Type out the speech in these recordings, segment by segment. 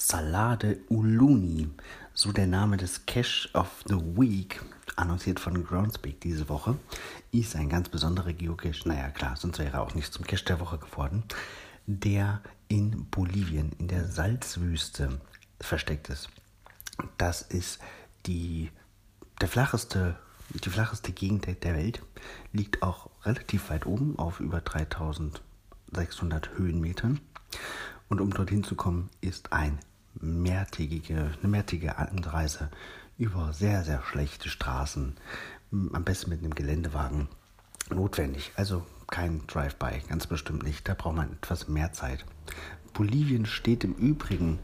Salade Uluni, so der Name des Cache of the Week, annonciert von Groundspeak diese Woche, ist ein ganz besonderer Geocache, naja klar, sonst wäre er auch nicht zum Cache der Woche geworden, der in Bolivien, in der Salzwüste versteckt ist. Das ist die, der flacheste, die flacheste Gegend der Welt, liegt auch relativ weit oben auf über 3600 Höhenmetern. Und um dorthin zu kommen, ist ein mehrtägige, eine mehrtägige Anreise über sehr, sehr schlechte Straßen, am besten mit einem Geländewagen, notwendig. Also kein Drive-by, ganz bestimmt nicht. Da braucht man etwas mehr Zeit. Bolivien steht im Übrigen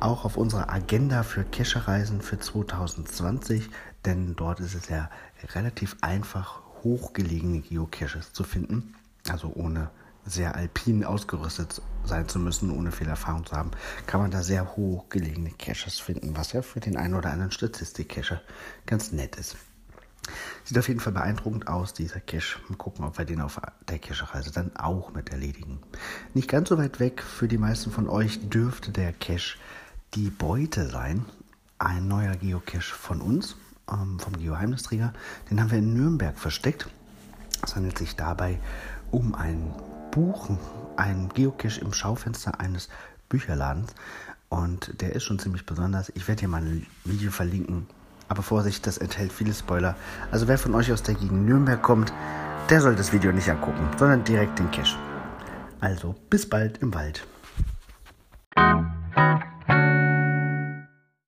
auch auf unserer Agenda für Kescherreisen für 2020, denn dort ist es ja relativ einfach, hochgelegene Geocaches zu finden, also ohne sehr alpin ausgerüstet sein zu müssen, ohne viel Erfahrung zu haben, kann man da sehr hoch gelegene Caches finden, was ja für den einen oder anderen Statistik-Cacher ganz nett ist. Sieht auf jeden Fall beeindruckend aus, dieser Cache. Mal gucken, ob wir den auf der Cache-Reise dann auch mit erledigen. Nicht ganz so weit weg für die meisten von euch dürfte der Cache die Beute sein. Ein neuer Geocache von uns, ähm, vom Geoheimnisträger. Den haben wir in Nürnberg versteckt. Es handelt sich dabei um ein Buch, ein Geocache im Schaufenster eines Bücherladens. Und der ist schon ziemlich besonders. Ich werde hier mal ein Video verlinken. Aber Vorsicht, das enthält viele Spoiler. Also wer von euch aus der Gegend Nürnberg kommt, der soll das Video nicht angucken, sondern direkt den Cache. Also bis bald im Wald.